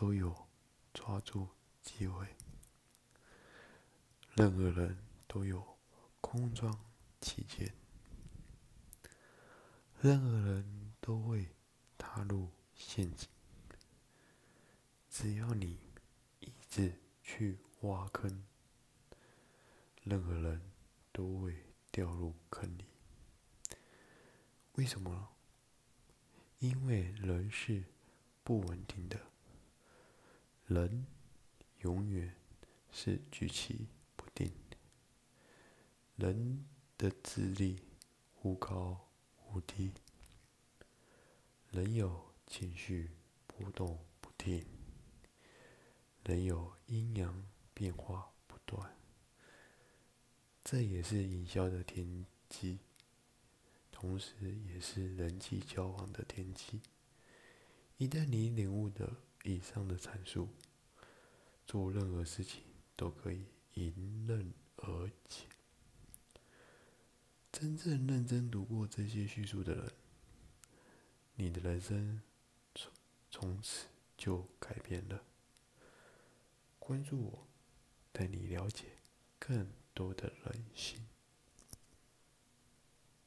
都有抓住机会，任何人都有空装期间，任何人都会踏入陷阱。只要你一直去挖坑，任何人都会掉入坑里。为什么？因为人是不稳定的，人永远是举棋不定，人的智力忽高忽低，人有情绪波动不定，人有阴阳变化不断，这也是营销的天机。同时，也是人际交往的天机。一旦你领悟的以上的阐述，做任何事情都可以迎刃而解。真正认真读过这些叙述的人，你的人生从从此就改变了。关注我，带你了解更多的人性。